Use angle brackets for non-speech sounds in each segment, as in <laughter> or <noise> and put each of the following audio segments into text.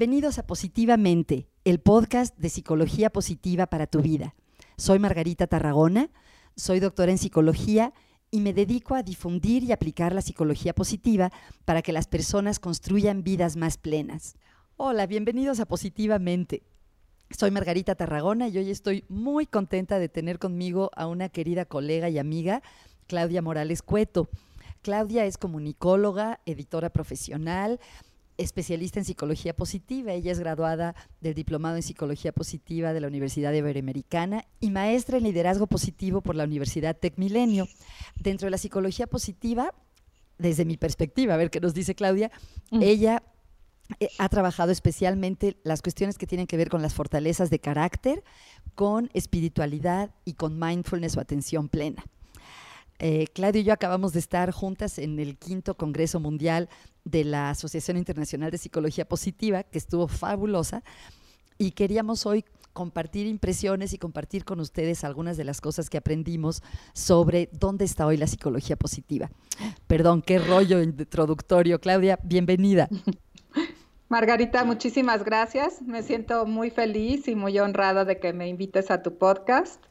Bienvenidos a Positivamente, el podcast de psicología positiva para tu vida. Soy Margarita Tarragona, soy doctora en psicología y me dedico a difundir y aplicar la psicología positiva para que las personas construyan vidas más plenas. Hola, bienvenidos a Positivamente. Soy Margarita Tarragona y hoy estoy muy contenta de tener conmigo a una querida colega y amiga, Claudia Morales Cueto. Claudia es comunicóloga, editora profesional, especialista en psicología positiva. Ella es graduada del Diplomado en Psicología Positiva de la Universidad Iberoamericana y maestra en liderazgo positivo por la Universidad Tec Milenio. Dentro de la psicología positiva, desde mi perspectiva, a ver qué nos dice Claudia, mm. ella eh, ha trabajado especialmente las cuestiones que tienen que ver con las fortalezas de carácter, con espiritualidad y con mindfulness o atención plena. Eh, Claudio y yo acabamos de estar juntas en el quinto Congreso Mundial de la Asociación Internacional de Psicología Positiva, que estuvo fabulosa, y queríamos hoy compartir impresiones y compartir con ustedes algunas de las cosas que aprendimos sobre dónde está hoy la psicología positiva. Perdón, qué rollo introductorio. Claudia, bienvenida. Margarita, muchísimas gracias. Me siento muy feliz y muy honrada de que me invites a tu podcast.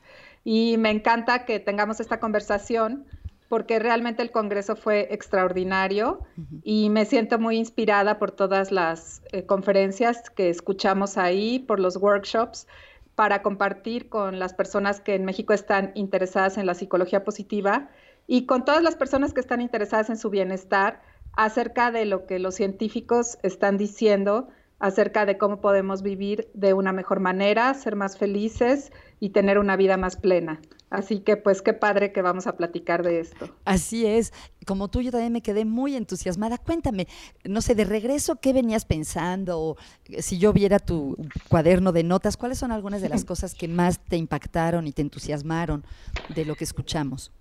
Y me encanta que tengamos esta conversación porque realmente el Congreso fue extraordinario y me siento muy inspirada por todas las eh, conferencias que escuchamos ahí, por los workshops, para compartir con las personas que en México están interesadas en la psicología positiva y con todas las personas que están interesadas en su bienestar acerca de lo que los científicos están diciendo acerca de cómo podemos vivir de una mejor manera, ser más felices y tener una vida más plena. Así que pues qué padre que vamos a platicar de esto. Así es. Como tú, yo también me quedé muy entusiasmada. Cuéntame, no sé, de regreso, ¿qué venías pensando? O, eh, si yo viera tu cuaderno de notas, ¿cuáles son algunas de las <laughs> cosas que más te impactaron y te entusiasmaron de lo que escuchamos?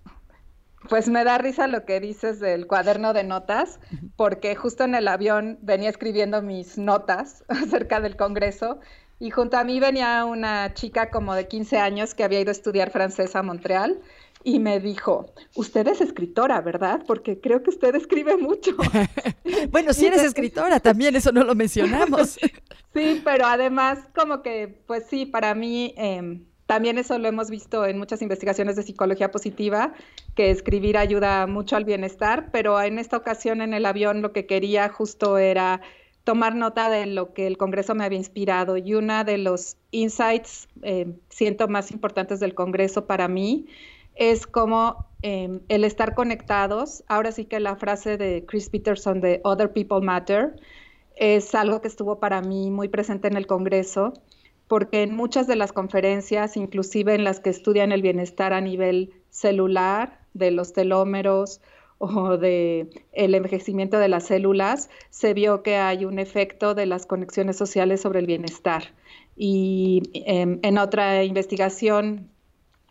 Pues me da risa lo que dices del cuaderno de notas, porque justo en el avión venía escribiendo mis notas <laughs> acerca del Congreso y junto a mí venía una chica como de 15 años que había ido a estudiar francés a Montreal y me dijo, usted es escritora, ¿verdad? Porque creo que usted escribe mucho. <laughs> bueno, si eres escritora también, eso no lo mencionamos. <laughs> sí, pero además como que, pues sí, para mí... Em, también eso lo hemos visto en muchas investigaciones de psicología positiva, que escribir ayuda mucho al bienestar, pero en esta ocasión en el avión lo que quería justo era tomar nota de lo que el Congreso me había inspirado y una de los insights, eh, siento, más importantes del Congreso para mí es como em, el estar conectados. Ahora sí que la frase de Chris Peterson de Other People Matter es algo que estuvo para mí muy presente en el Congreso porque en muchas de las conferencias, inclusive en las que estudian el bienestar a nivel celular, de los telómeros o de el envejecimiento de las células, se vio que hay un efecto de las conexiones sociales sobre el bienestar. Y em, en, otra investigación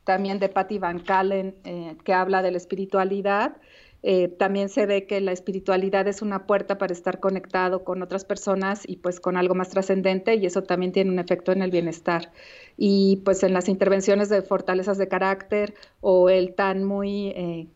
también de Patty Van Callen, eh, que habla de la espiritualidad, eh, también se ve que la espiritualidad es una puerta para estar conectado con otras personas y pues con algo más trascendente y eso también tiene un efecto en el bienestar. Y pues en las intervenciones de fortalezas de carácter o el tan muy eh,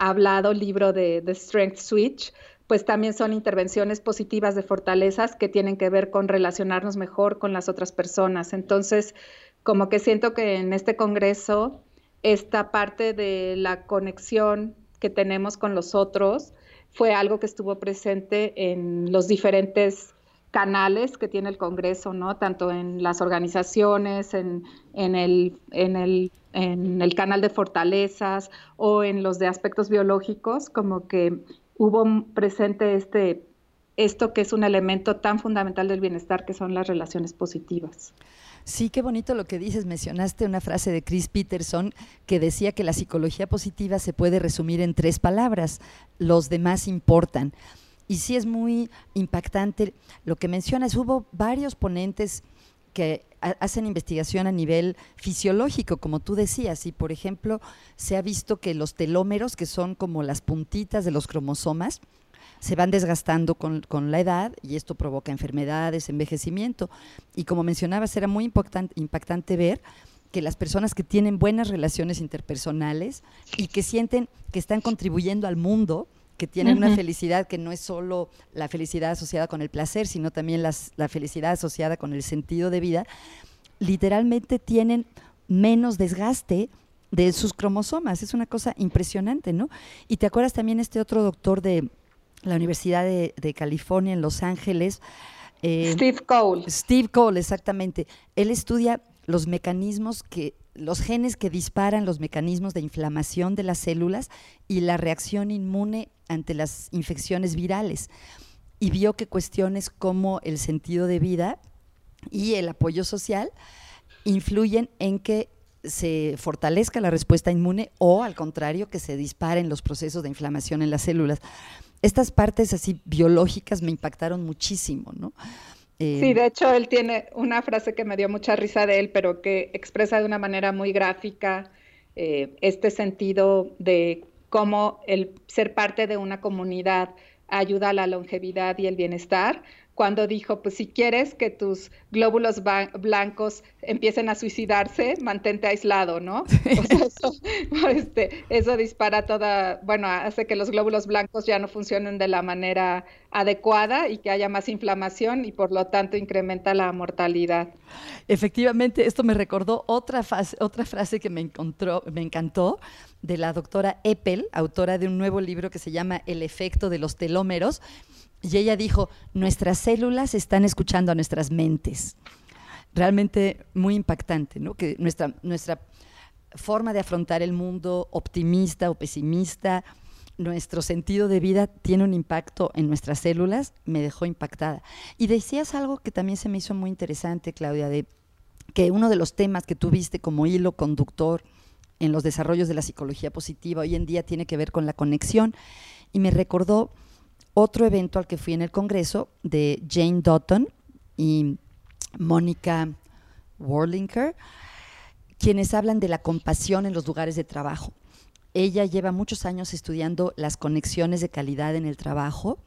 hablado libro de Strength Switch, pues también son intervenciones positivas de fortalezas que tienen que ver con relacionarnos mejor con las otras personas. Entonces, como que siento que en este congreso, esta parte de la conexión que tenemos con los otros fue algo que estuvo presente en los diferentes canales que tiene el Congreso, ¿no? Tanto en las organizaciones, en, el, en, el, en el canal de fortalezas o en los de aspectos biológicos, como que hubo presente este, esto que es un elemento tan fundamental del bienestar, que son las relaciones positivas. Sí, qué bonito lo que dices. Mencionaste una frase de Chris Peterson que decía que la psicología positiva se puede resumir en tres palabras, los demás importan. Y sí es muy impactante lo que mencionas. Hubo varios ponentes que hacen investigación a nivel fisiológico, como tú decías, y por ejemplo se ha visto que los telómeros, que son como las puntitas de los cromosomas, se van desgastando con, la edad y esto provoca enfermedades, envejecimiento. Y como mencionabas, era muy impactante ver que las personas que tienen buenas relaciones interpersonales y que sienten que están contribuyendo al mundo, que tienen una felicidad que no es solo la felicidad asociada con el placer, sino también la felicidad asociada con el sentido de vida, literalmente tienen menos desgaste de sus cromosomas. Es una cosa impresionante, ¿no? Y te acuerdas también este otro doctor de la Universidad de, California en Los Ángeles. Eh, Steve Cole. Steve Cole, exactamente. Él estudia los mecanismos que, los genes que disparan los mecanismos de inflamación de las células y la reacción inmune ante las infecciones virales. Y vio que cuestiones como el sentido de vida y el apoyo social influyen en que se fortalezca la respuesta inmune o al contrario que se disparen los procesos de inflamación en las células. Estas partes así biológicas me impactaron muchísimo, ¿no? Sí, eh, de hecho él tiene una frase que me dio mucha risa de él, pero que expresa de una manera muy gráfica eh, este sentido de cómo el ser parte de una comunidad ayuda a la longevidad y el bienestar, cuando dijo, pues si quieres que tus glóbulos blancos empiecen a suicidarse, mantente aislado, ¿no? <laughs> Este, eso, dispara toda, bueno, hace que los glóbulos blancos ya no funcionen de la manera adecuada y que haya más inflamación y por lo tanto incrementa la mortalidad. Efectivamente, esto me recordó otra, otra frase que me, encontró, me encantó de la doctora Eppel, autora de un nuevo libro que se llama El efecto de los telómeros y ella dijo, nuestras células están escuchando a nuestras mentes. Realmente muy impactante, ¿no? Que nuestra, nuestra forma de afrontar el mundo optimista o pesimista, nuestro sentido de vida tiene un impacto en nuestras células, me dejó impactada. Y decías algo que también se me hizo muy interesante, Claudia, de que uno de los temas que tuviste como hilo conductor en los desarrollos de la psicología positiva hoy en día tiene que ver con la conexión y me recordó otro evento al que fui en el Congreso de Jane Dutton y Mónica Warlinker, quienes hablan de la compasión en los lugares de trabajo. Ella lleva muchos años estudiando las conexiones de calidad en el trabajo,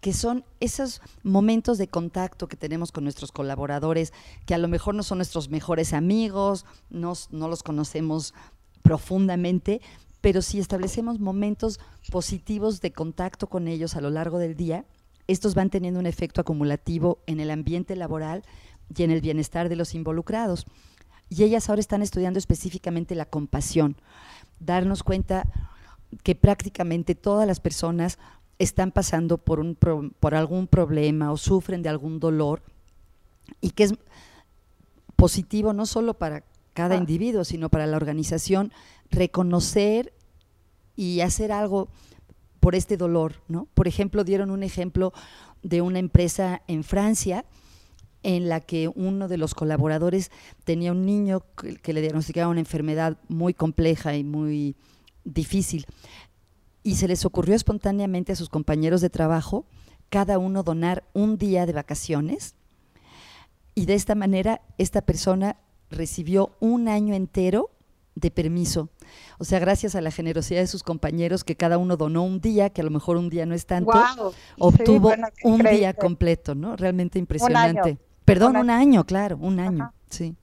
que son esos momentos de contacto que tenemos con nuestros colaboradores, que a lo mejor no son nuestros mejores amigos, no, no los conocemos profundamente, pero si establecemos momentos positivos de contacto con ellos a lo largo del día, estos van teniendo un efecto acumulativo en el ambiente laboral y en el bienestar de los involucrados. Y ellas ahora están estudiando específicamente la compasión, darnos cuenta que prácticamente todas las personas están pasando por, un por algún problema o sufren de algún dolor y que es positivo no solo para cada ah. individuo, sino para la organización reconocer y hacer algo por este dolor, ¿no? Por ejemplo, dieron un ejemplo de una empresa en Francia en la que uno de los colaboradores tenía un niño que, le diagnosticaba una enfermedad muy compleja y muy difícil. Y se les ocurrió espontáneamente a sus compañeros de trabajo cada uno donar un día de vacaciones. Y de esta manera esta persona recibió un año entero de permiso. O sea, gracias a la generosidad de sus compañeros, que cada uno donó un día, que a lo mejor un día no es tanto, obtuvo un día completo, ¿no? Realmente impresionante. Perdón, un año. claro, un año, sí.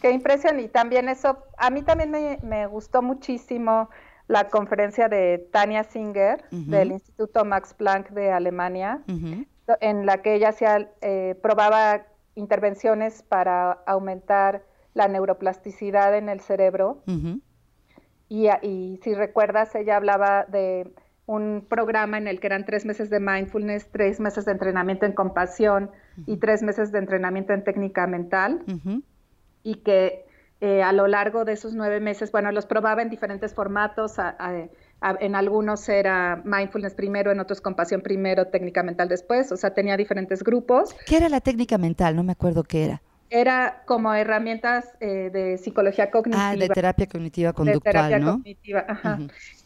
Qué impresión. Y también eso, a mí también me, gustó muchísimo la conferencia de Tania Singer del Instituto Max Planck de Alemania, en la que ella hacía, eh, probaba intervenciones para aumentar la neuroplasticidad en el cerebro. y, y, si recuerdas, ella hablaba de un programa en el que eran tres meses de mindfulness, tres meses de entrenamiento en compasión y tres meses de entrenamiento en técnica mental. Y que eh, a lo largo de esos nueve meses, bueno, los probaba en diferentes formatos. en algunos era mindfulness primero, en otros compasión primero, técnica mental después. O sea, tenía diferentes grupos. ¿Qué era la técnica mental? No me acuerdo qué era era como herramientas eh, de psicología cognitiva. Ah, de terapia cognitiva conductual, de terapia Cognitiva, ajá.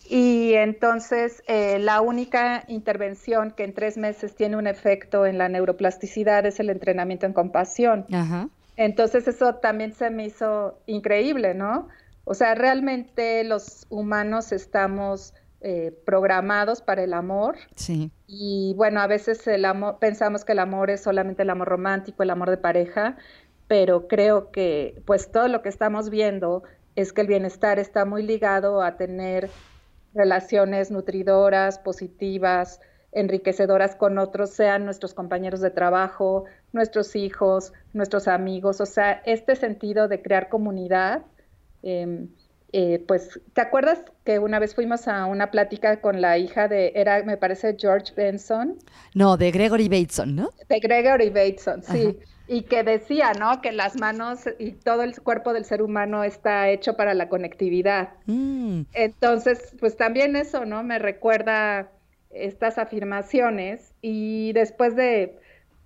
Y entonces eh, la única intervención que en tres meses tiene un efecto en la neuroplasticidad es el entrenamiento en compasión. Ajá. Entonces eso también se me hizo increíble, ¿no? O sea, realmente los humanos estamos eh, programados para el amor. Sí. Y bueno, a veces el amor, pensamos que el amor es solamente el amor romántico, el amor de pareja, pero creo que pues todo lo que estamos viendo es que el bienestar está muy ligado a tener relaciones nutridoras, positivas, enriquecedoras con otros, sean nuestros compañeros de trabajo, nuestros hijos, nuestros amigos, o sea, este sentido de crear comunidad. Em, eh, pues, ¿te acuerdas que una vez fuimos a una plática con la hija de, era, me parece, George Benson? No, de Gregory Bateson, ¿no? De Gregory Bateson, sí. Y que decía, ¿no? Que las manos y todo el cuerpo del ser humano está hecho para la conectividad. Mm. Entonces, pues también eso, ¿no? Me recuerda estas afirmaciones y después de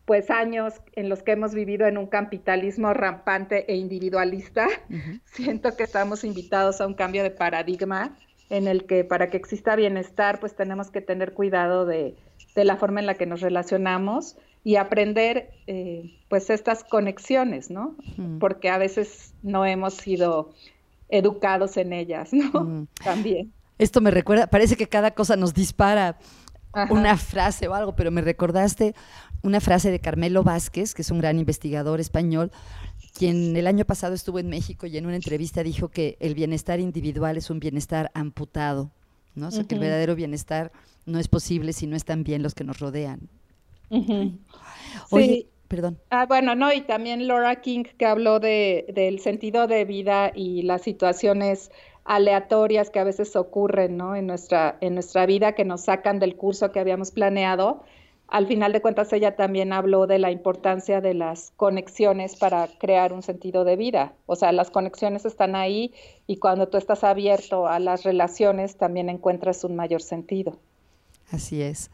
pues años en los que hemos vivido en un capitalismo rampante e individualista, <laughs> siento que estamos invitados a un cambio de paradigma en el que para que exista bienestar, pues tenemos que tener cuidado de, la forma en la que nos relacionamos y aprender eh, pues estas conexiones, ¿no? Porque a veces no hemos sido educados en ellas, ¿no? También. Esto me recuerda, parece que cada cosa nos dispara una frase o algo, pero me recordaste una frase de Carmelo Vázquez, que es un gran investigador español, quien el año pasado estuvo en México y en una entrevista dijo que el bienestar individual es un bienestar amputado, ¿no? O sea, que el verdadero bienestar no es posible si no están bien los que nos rodean. Oye, perdón. Ah, bueno, no, y también Laura King que habló de, del sentido de vida y las situaciones aleatorias que a veces ocurren ¿no? en, nuestra, en nuestra vida que nos sacan del curso que habíamos planeado. Al final de cuentas, ella también habló de la importancia de las conexiones para crear un sentido de vida. O sea, las conexiones están ahí y cuando tú estás abierto a las relaciones, también encuentras un mayor sentido. Así es.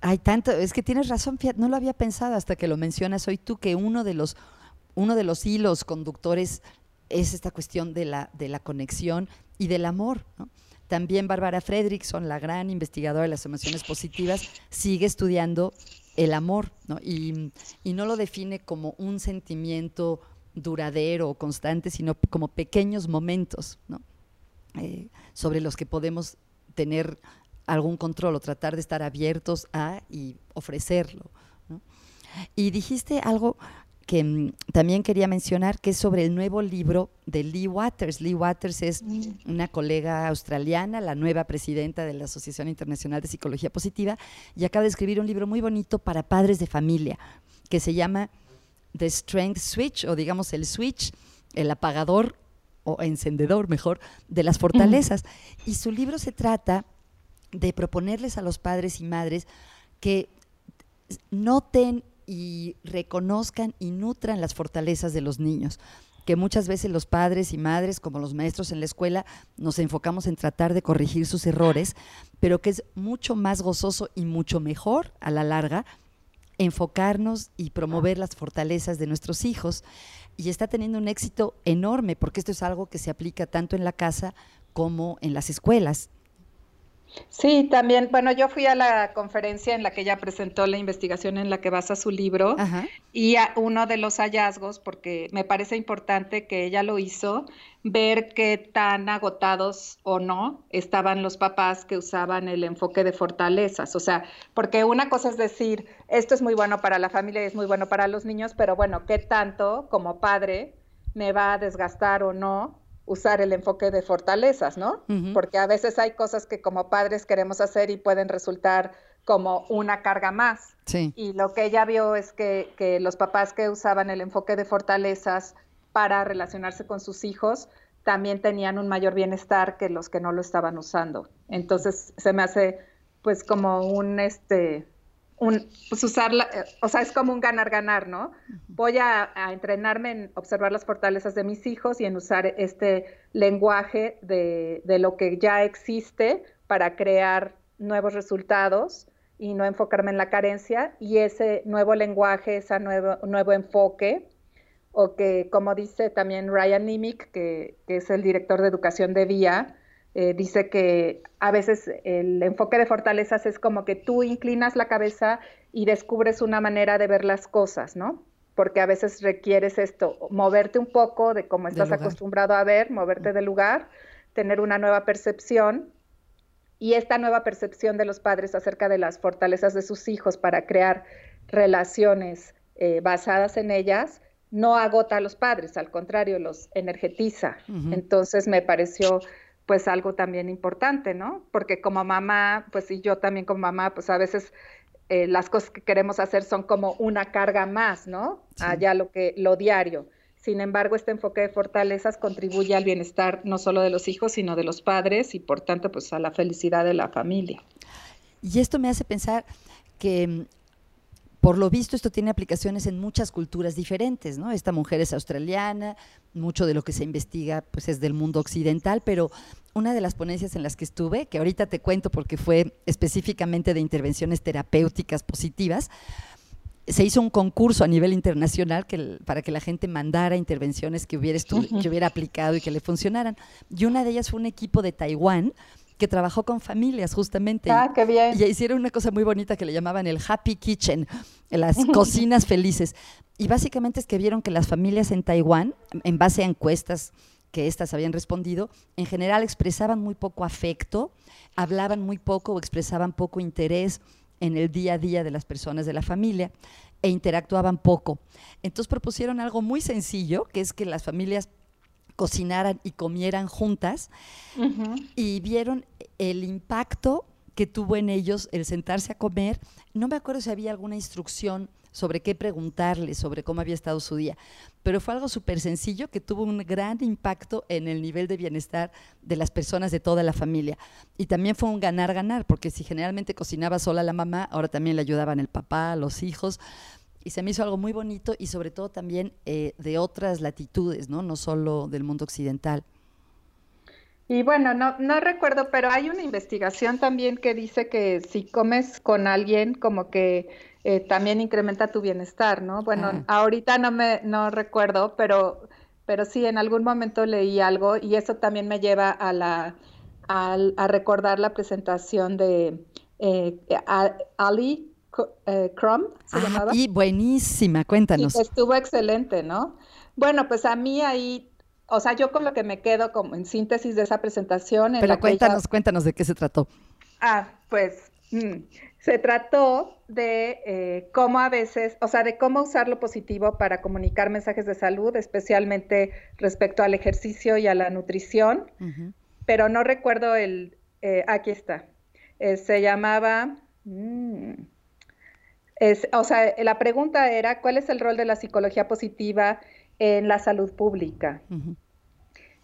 Hay tanto, es que tienes razón, no lo había pensado hasta que lo mencionas hoy tú, que uno de los, uno de los hilos conductores es esta cuestión de la, de la conexión y del amor. También Bárbara Fredrickson, la gran investigadora de las emociones positivas, sigue estudiando el amor Y, no lo define como un sentimiento duradero o constante, sino como pequeños momentos eh, sobre los que podemos tener algún control o tratar de estar abiertos a y ofrecerlo. Y dijiste algo que mm, también quería mencionar, que es sobre el nuevo libro de Lee Waters. Lee Waters es una colega australiana, la nueva presidenta de la Asociación Internacional de Psicología Positiva, y acaba de escribir un libro muy bonito para padres de familia, que se llama The Strength Switch, o digamos el switch, el apagador o encendedor mejor, de las fortalezas. Y su libro se trata de proponerles a los padres y madres que noten y reconozcan y nutran las fortalezas de los niños que muchas veces los padres y madres, como los maestros en la escuela, nos enfocamos en tratar de corregir sus errores, pero que es mucho más gozoso y mucho mejor a la larga enfocarnos y promover las fortalezas de nuestros hijos. Y está teniendo un éxito enorme, porque esto es algo que se aplica tanto en la casa como en las escuelas. Sí, también, bueno, yo fui a la conferencia en la que ella presentó la investigación en la que basa su libro y uno de los hallazgos, porque me parece importante que ella lo hizo, ver qué tan agotados o no estaban los papás que usaban el enfoque de fortalezas. O sea, porque una cosa es decir, esto es muy bueno para la familia y es muy bueno para los niños, pero bueno, ¿qué tanto como padre me va a desgastar o no usar el enfoque de fortalezas, ¿no? Porque a veces hay cosas que como padres queremos hacer y pueden resultar como una carga más. Y lo que ella vio es que, que, los papás que usaban el enfoque de fortalezas para relacionarse con sus hijos también tenían un mayor bienestar que los que no lo estaban usando. Entonces se me hace pues como un este un, pues usarla, eh, o sea, es como un ganar-ganar, ¿no? Voy a, entrenarme en observar las fortalezas de mis hijos y en usar este lenguaje de, de, lo que ya existe para crear nuevos resultados y no enfocarme en la carencia y ese nuevo lenguaje, ese nuevo, nuevo enfoque, o que como dice también Ryan Nimick, que, que es el director de educación de VIA, eh, dice que a veces el enfoque de fortalezas es como que tú inclinas la cabeza y descubres una manera de ver las cosas, ¿no? Porque a veces requieres esto, moverte un poco de cómo estás acostumbrado a ver, moverte del lugar, tener una nueva percepción y esta nueva percepción de los padres acerca de las fortalezas de sus hijos para crear relaciones eh, basadas en ellas, no agota a los padres, al contrario, los energetiza. Entonces me pareció pues algo también importante, ¿no? Porque como mamá, pues y yo también como mamá, pues a veces eh, las cosas que queremos hacer son como una carga más, ¿no? Allá lo que, lo diario. Sin embargo, este enfoque de fortalezas contribuye al bienestar no solo de los hijos, sino de los padres y por tanto, pues a la felicidad de la familia. Y esto me hace pensar que mm, por lo visto, esto tiene aplicaciones en muchas culturas diferentes, ¿no? Esta mujer es australiana, mucho de lo que se investiga pues, es del mundo occidental, pero una de las ponencias en las que estuve, que ahorita te cuento porque fue específicamente de intervenciones terapéuticas positivas, se hizo un concurso a nivel internacional que, para que la gente mandara intervenciones que hubiera, que hubiera aplicado y que le funcionaran. Y una de ellas fue un equipo de Taiwán que trabajó con familias justamente. Ah, qué bien. Y hicieron una cosa muy bonita que le llamaban el Happy Kitchen, las <laughs> cocinas felices. Y básicamente es que vieron que las familias en Taiwán, en base a encuestas que éstas habían respondido, en general expresaban muy poco afecto, hablaban muy poco o expresaban poco interés en el día a día de las personas de la familia e interactuaban poco. Entonces propusieron algo muy sencillo, que es que las familias cocinaran y comieran juntas y vieron el impacto que tuvo en ellos el sentarse a comer. No me acuerdo si había alguna instrucción sobre qué preguntarle, sobre cómo había estado su día, pero fue algo súper sencillo que tuvo un gran impacto en el nivel de bienestar de las personas de toda la familia. Y también fue un ganar-ganar, porque si generalmente cocinaba sola la mamá, ahora también le ayudaban el papá, los hijos y se me hizo algo muy bonito y sobre todo también eh, de otras latitudes, ¿no? No solo del mundo occidental. Y bueno, no, no recuerdo, pero hay una investigación también que dice que si comes con alguien, como que eh, también incrementa tu bienestar, ¿no? Bueno, ah. ahorita no me no recuerdo, pero, pero sí, en algún momento leí algo y eso también me lleva a la a, recordar la presentación de eh, Ali eh, Crum, se llamaba. Y buenísima, cuéntanos. estuvo excelente, ¿no? Bueno, pues a mí ahí, o sea, yo con lo que me quedo como en síntesis de esa presentación. Pero cuéntanos, cuéntanos de qué se trató. Ah, pues mm, se trató de eh, cómo a veces, o sea, de cómo usar lo positivo para comunicar mensajes de salud, especialmente respecto al ejercicio y a la nutrición. Pero no recuerdo el, eh, aquí está. se llamaba... O sea, la pregunta era, ¿cuál es el rol de la psicología positiva en la salud pública?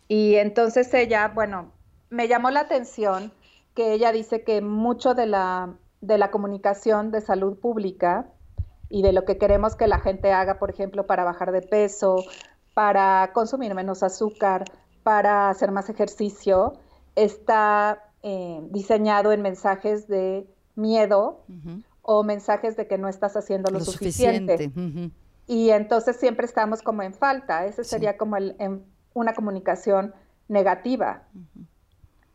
Y entonces ella, bueno, me llamó la atención que ella dice que mucho de la, de la comunicación de salud pública y de lo que queremos que la gente haga, por ejemplo, para bajar de peso, para consumir menos azúcar, para hacer más ejercicio, está eh, diseñado en mensajes de miedo o mensajes de que no estás haciendo lo, suficiente. Y entonces siempre estamos como en falta. Ese sería como el, una comunicación negativa.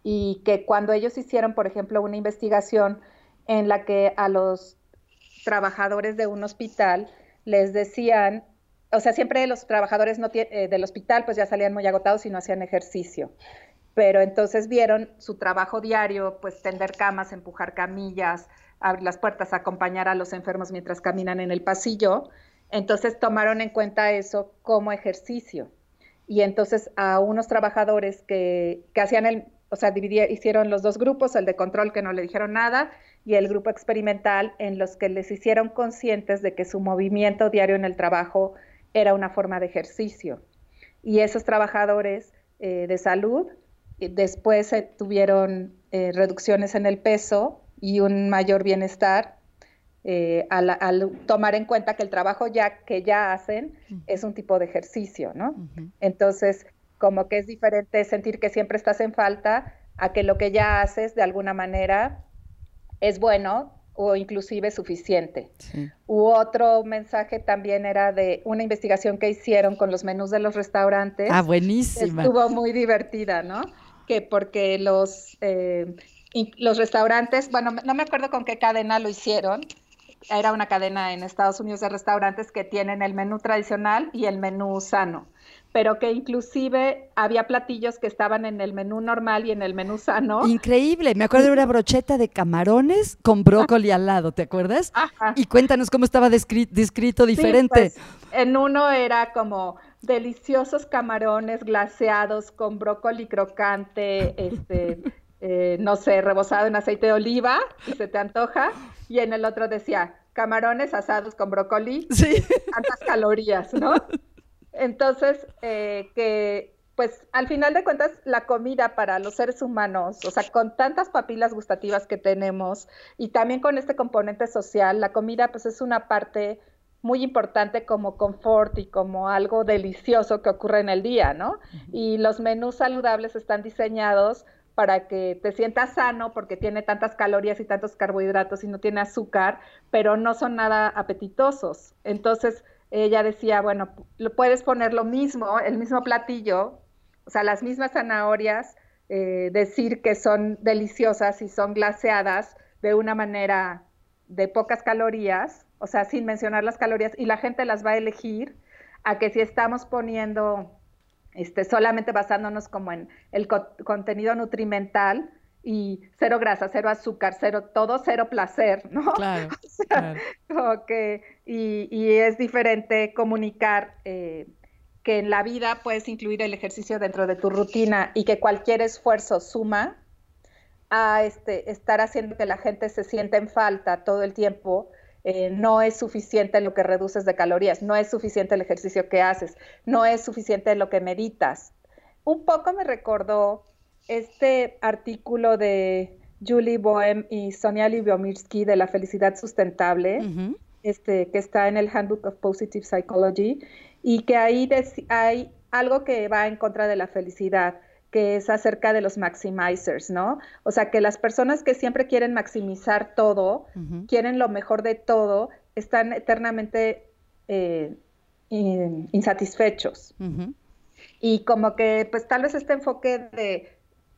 Y que cuando ellos hicieron, por ejemplo, una investigación en la que a los trabajadores de un hospital les decían, o sea, siempre los trabajadores no eh, del hospital pues ya salían muy agotados y no hacían ejercicio. Pero entonces vieron su trabajo diario, pues tender camas, empujar camillas, abrir las puertas, acompañar a los enfermos mientras caminan en el pasillo. Entonces tomaron en cuenta eso como ejercicio. Y entonces a unos trabajadores que, hacían el, o sea, hicieron los dos grupos, el de control que no le dijeron nada y el grupo experimental en los que les hicieron conscientes de que su movimiento diario en el trabajo era una forma de ejercicio. Y esos trabajadores eh, de salud eh, después tuvieron eh, reducciones en el peso y un mayor bienestar eh, al, tomar en cuenta que el trabajo ya que ya hacen es un tipo de ejercicio, ¿no? Entonces, como que es diferente sentir que siempre estás en falta a que lo que ya haces de alguna manera es bueno o inclusive suficiente. U otro mensaje también era de una investigación que hicieron con los menús de los restaurantes. Ah, buenísima. Estuvo muy divertida, ¿no? Que porque los eh, los restaurantes, bueno, no me acuerdo con qué cadena lo hicieron, era una cadena en Estados Unidos de restaurantes que tienen el menú tradicional y el menú sano, pero que inclusive había platillos que estaban en el menú normal y en el menú sano. Increíble, me acuerdo de una brocheta de camarones con brócoli al lado, ¿te acuerdas? Y cuéntanos cómo estaba descrito, diferente. Pues, en uno era como deliciosos camarones glaseados con brócoli crocante, este, eh, no sé, rebozado en aceite de oliva, y se te antoja, y en el otro decía, camarones asados con brócoli, sí. tantas calorías, ¿no? Entonces, eh, que pues al final de cuentas la comida para los seres humanos, o sea, con tantas papilas gustativas que tenemos y también con este componente social, la comida pues es una parte muy importante como confort y como algo delicioso que ocurre en el día, ¿no? Y los menús saludables están diseñados para que te sientas sano porque tiene tantas calorías y tantos carbohidratos y no tiene azúcar, pero no son nada apetitosos. Entonces, ella decía, bueno, lo puedes poner lo mismo, el mismo platillo, o sea, las mismas zanahorias, eh, decir que son deliciosas y son glaseadas de una manera de pocas calorías, o sea, sin mencionar las calorías, y la gente las va a elegir a que si estamos poniendo, este, solamente basándonos como en el contenido nutrimental, y cero grasa, cero azúcar, cero, todo cero placer, <laughs> ¿no? Claro. y, es diferente comunicar eh, que en la vida puedes incluir el ejercicio dentro de tu rutina y que cualquier esfuerzo suma a este, estar haciendo que la gente se sienta en falta todo el tiempo, eh, no es suficiente lo que reduces de calorías, no es suficiente el ejercicio que haces, no es suficiente lo que meditas. Un poco me recordó este artículo de Julie Boehm y Sonia Lyubomirsky de la felicidad sustentable, este, que está en el Handbook of Positive Psychology, y que ahí hay algo que va en contra de la felicidad, que es acerca de los maximizers, ¿no? O sea, que las personas que siempre quieren maximizar todo, quieren lo mejor de todo, están eternamente eh, insatisfechos. Y como que, pues tal vez este enfoque de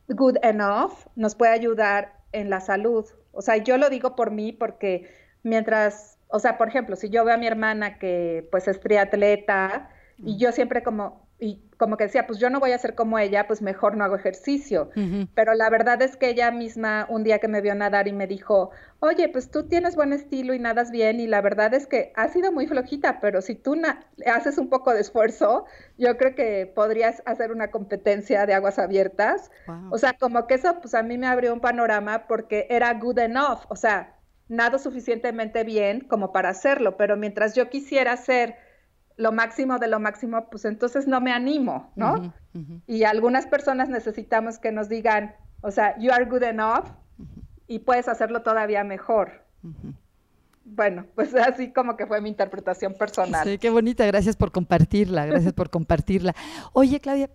good enough nos puede ayudar en la salud. O sea, yo lo digo por mí porque mientras o sea, por ejemplo, si yo veo a mi hermana que pues es triatleta y yo siempre como, y como que decía, pues yo no voy a ser como ella, pues mejor no hago ejercicio. Pero la verdad es que ella misma un día que me vio nadar y me dijo, oye, pues tú tienes buen estilo y nadas bien y la verdad es que ha sido muy flojita, pero si tú haces un poco de esfuerzo, yo creo que podrías hacer una competencia de aguas abiertas. O sea, como que eso pues a mí me abrió un panorama porque era good enough, o sea, nado suficientemente bien como para hacerlo, pero mientras yo quisiera hacer lo máximo de lo máximo, pues entonces no me animo, ¿no? Y algunas personas necesitamos que nos digan, o sea, you are good enough y puedes hacerlo todavía mejor. Bueno, pues <laughs> así como que fue mi interpretación personal. Sí, qué bonita, gracias por compartirla, gracias por <laughs> compartirla. Oye, Claudia,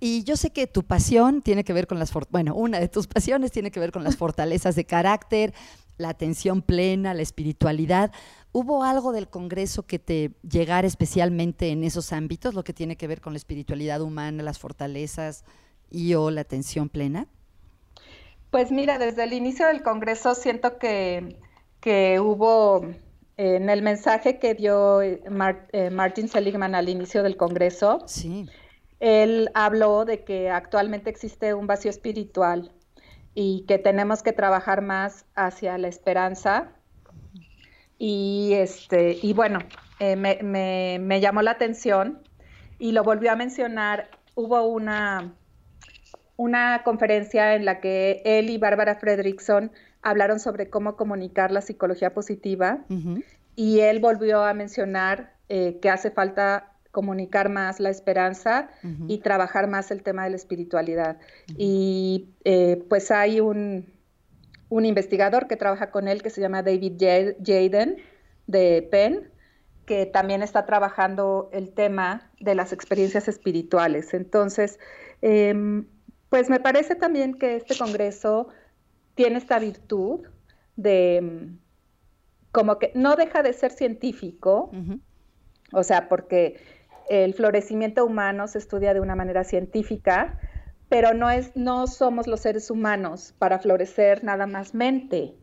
y yo sé que tu pasión tiene que ver con las, bueno, una de tus <laughs> pasiones tiene que ver con las fortalezas de carácter, la atención plena, la espiritualidad. ¿Hubo algo del Congreso que te llegara especialmente en esos ámbitos, lo que tiene que ver con la espiritualidad humana, las fortalezas y o la atención plena? Pues mira, desde el inicio del Congreso siento que, que hubo en el mensaje que dio eh, eh, Martin Seligman al inicio del Congreso, sí. él habló de que actualmente existe un vacío espiritual y que tenemos que trabajar más hacia la esperanza. Y, este, y bueno, eh, me, llamó la atención y lo volvió a mencionar. Hubo una, una conferencia en la que él y Bárbara Fredrickson hablaron sobre cómo comunicar la psicología positiva y él volvió a mencionar eh, que hace falta comunicar más la esperanza y trabajar más el tema de la espiritualidad. Y eh, pues hay un, investigador que trabaja con él que se llama David Jaden de Penn, que también está trabajando el tema de las experiencias espirituales. Entonces, em, pues me parece también que este Congreso tiene esta virtud de em, como que no deja de ser científico, o sea, porque el florecimiento humano se estudia de una manera científica, pero no, es, no somos los seres humanos para florecer nada más mente,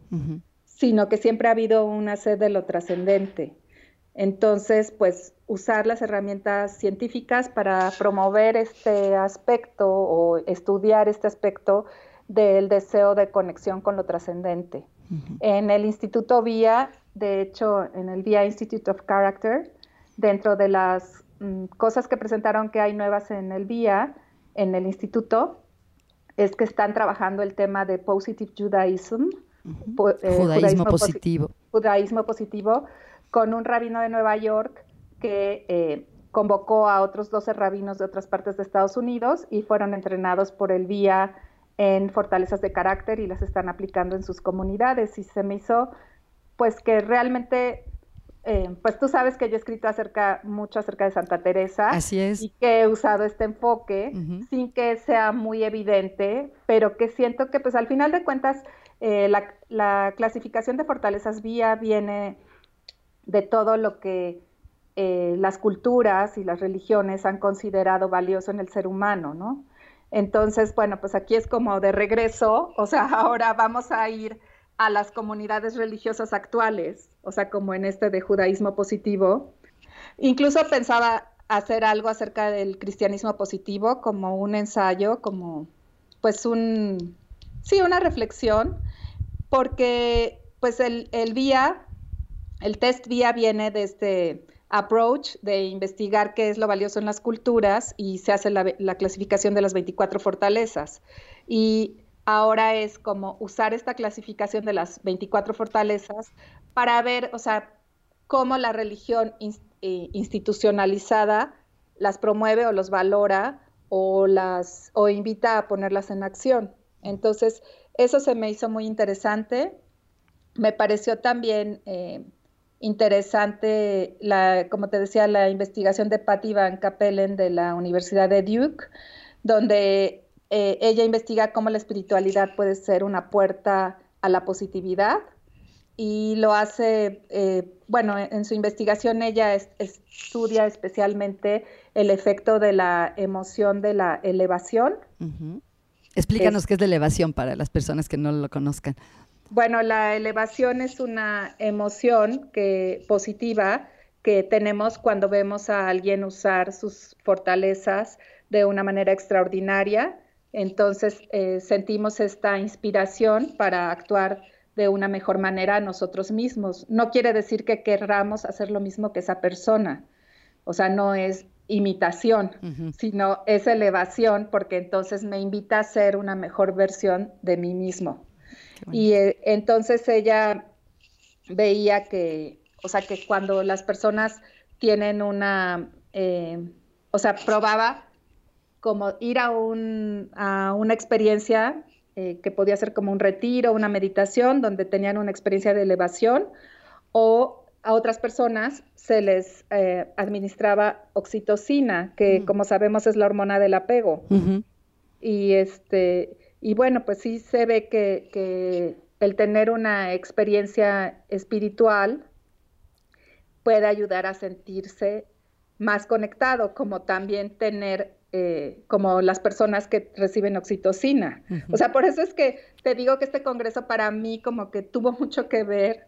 sino que siempre ha habido una sed de lo trascendente. Entonces, pues usar las herramientas científicas para promover este aspecto o estudiar este aspecto del deseo de conexión con lo trascendente. En el Instituto VIA, de hecho, en el VIA Institute of Character, dentro de las mm, cosas que presentaron que hay nuevas en el VIA, en el instituto, es que están trabajando el tema de Positive Judaism, eh, judaísmo, positivo. judaísmo positivo, con un rabino de Nueva York que eh, convocó a otros 12 rabinos de otras partes de Estados Unidos y fueron entrenados por el VIA en fortalezas de carácter y las están aplicando en sus comunidades. Y se me hizo, pues que realmente, eh, pues tú sabes que yo he escrito acerca, mucho acerca de Santa Teresa. Así es. Y que he usado este enfoque sin que sea muy evidente, pero que siento que pues al final de cuentas eh, la, la clasificación de fortalezas vía viene de todo lo que eh, las culturas y las religiones han considerado valioso en el ser humano, ¿no? Entonces, bueno, pues aquí es como de regreso, o sea, <laughs> ahora vamos a ir a las comunidades religiosas actuales, o sea, como en este de judaísmo positivo. Incluso pensaba hacer algo acerca del cristianismo positivo, como un ensayo, como pues un, sí, una reflexión, porque pues el, el vía, el test vía viene de este approach de investigar qué es lo valioso en las culturas y se hace la, clasificación de las 24 fortalezas. Y ahora es como usar esta clasificación de las 24 fortalezas para ver, o sea, cómo la religión eh, institucionalizada las promueve o los valora o las o invita a ponerlas en acción. Entonces, eso se me hizo muy interesante. Me pareció también eh, interesante, la, como te decía, la investigación de Patty Van Capellen de la Universidad de Duke, donde eh, ella investiga cómo la espiritualidad puede ser una puerta a la positividad y lo hace, eh, bueno, en su investigación ella estudia especialmente el efecto de la emoción de la elevación. Explícanos qué es la elevación para las personas que no lo conozcan. Bueno, la elevación es una emoción que, positiva que tenemos cuando vemos a alguien usar sus fortalezas de una manera extraordinaria. Entonces eh, sentimos esta inspiración para actuar de una mejor manera nosotros mismos. No quiere decir que querramos hacer lo mismo que esa persona. O sea, no es imitación, sino es elevación porque entonces me invita a ser una mejor versión de mí mismo. Y eh, entonces ella veía que, o sea, que cuando las personas tienen una, eh, o sea, probaba como ir a, un, a una experiencia eh, que podía ser como un retiro, una meditación, donde tenían una experiencia de elevación, o a otras personas se les administraba oxitocina, que mm. como sabemos es la hormona del apego. Y este, y bueno, pues sí se ve que, el tener una experiencia espiritual puede ayudar a sentirse más conectado, como también tener, eh, como las personas que reciben oxitocina. O sea, por eso es que te digo que este congreso para mí como que tuvo mucho que ver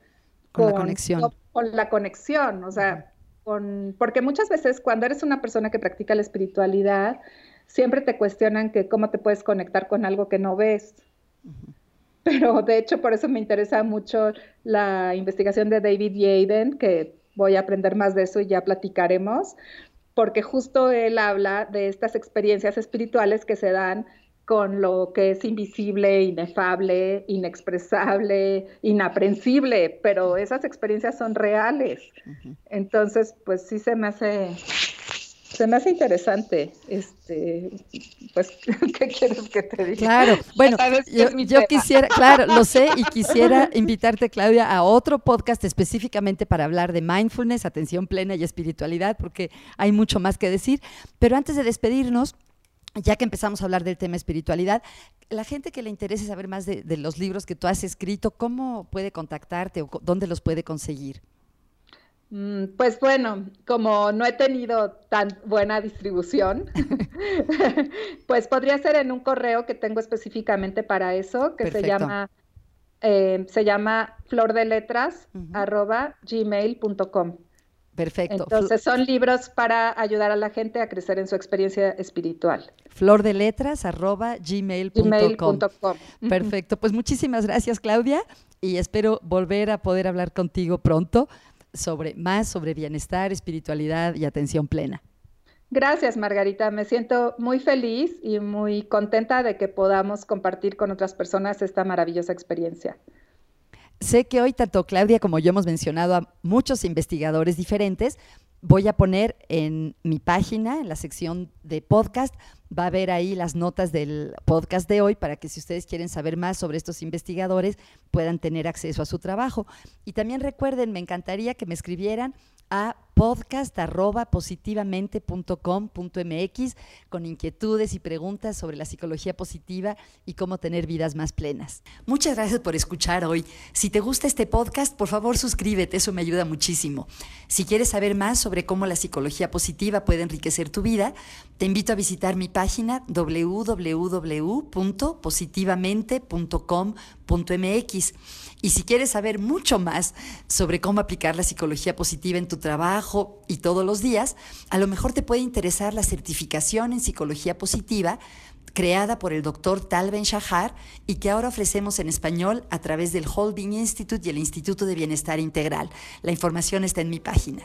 con, la conexión. Con, la conexión, o sea, con, porque muchas veces cuando eres una persona que practica la espiritualidad, siempre te cuestionan que cómo te puedes conectar con algo que no ves. Pero de hecho por eso me interesa mucho la investigación de David Yaden, que voy a aprender más de eso y ya platicaremos, porque justo él habla de estas experiencias espirituales que se dan con lo que es invisible, inefable, inexpresable, inaprensible, pero esas experiencias son reales. Entonces, pues sí se me hace se me hace interesante, este, pues, <laughs> ¿qué quieres que te diga? Claro, bueno, yo, quisiera, claro, lo sé, y <laughs> quisiera invitarte, Claudia, a otro podcast específicamente para hablar de mindfulness, atención plena y espiritualidad, porque hay mucho más que decir. Pero antes de despedirnos, ya que empezamos a hablar del tema espiritualidad, la gente que le interese saber más de, de los libros que tú has escrito, ¿cómo puede contactarte o dónde los puede conseguir? Mm, pues bueno, como no he tenido tan buena distribución, <laughs> <laughs> pues podría ser en un correo que tengo específicamente para eso, que se llama eh, se llama flordeletras@gmail.com. Perfecto. Entonces son libros para ayudar a la gente a crecer en su experiencia espiritual. Flordeletras@gmail.com. <laughs> Perfecto. Pues muchísimas gracias, Claudia, y espero volver a poder hablar contigo pronto sobre más sobre bienestar, espiritualidad y atención plena. Gracias, Margarita. Me siento muy feliz y muy contenta de que podamos compartir con otras personas esta maravillosa experiencia. Sé que hoy tanto Claudia como yo hemos mencionado a muchos investigadores diferentes. Voy a poner en mi página, en la sección de podcast, va a ver ahí las notas del podcast de hoy para que si ustedes quieren saber más sobre estos investigadores puedan tener acceso a su trabajo. Y también recuerden, me encantaría que me escribieran a podcast.positivamente.com.mx con inquietudes y preguntas sobre la psicología positiva y cómo tener vidas más plenas. Muchas gracias por escuchar hoy. Si te gusta este podcast, por favor suscríbete, eso me ayuda muchísimo. Si quieres saber más sobre cómo la psicología positiva puede enriquecer tu vida, te invito a visitar mi página www.positivamente.com.mx. Y si quieres saber mucho más sobre cómo aplicar la psicología positiva en tu y todos los días, a lo mejor te puede interesar la certificación en psicología positiva creada por el doctor Tal Ben Shahar y que ahora ofrecemos en español a través del Holding Institute y el Instituto de Bienestar Integral. La información está en mi página.